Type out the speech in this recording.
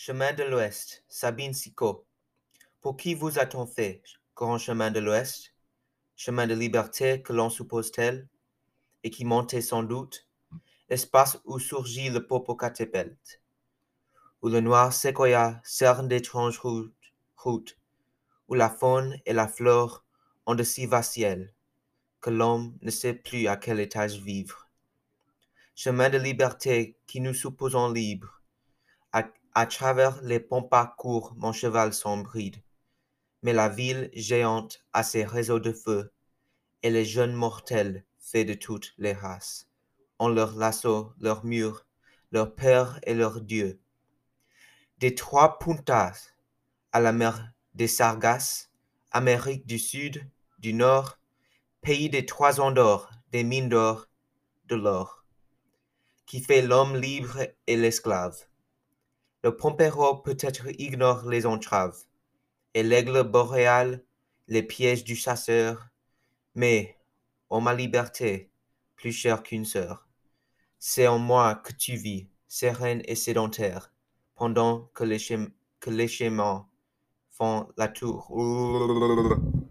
Chemin de l'Ouest, Sabine Sicot. Pour qui vous a-t-on fait, grand chemin de l'Ouest? Chemin de liberté que l'on suppose tel, et qui montait sans doute, espace où surgit le Popocatépetl, où le noir séquoia cerne d'étranges routes, où la faune et la flore ont de si vastes que l'homme ne sait plus à quel étage vivre. Chemin de liberté qui nous supposons libres, à, travers les pampas court mon cheval sans bride, mais la ville géante a ses réseaux de feu, et les jeunes mortels faits de toutes les races, ont leurs lasso, leurs murs, leurs pères et leurs dieux. Des trois puntas à la mer des Sargasses, Amérique du Sud, du Nord, pays des trois ans d'or, des mines d'or, de l'or, qui fait l'homme libre et l'esclave. Le pompéro peut-être ignore les entraves, et l'aigle boréal les pièges du chasseur, mais, ô ma liberté, plus chère qu'une sœur, c'est en moi que tu vis, sereine et sédentaire, pendant que les, que les font la tour.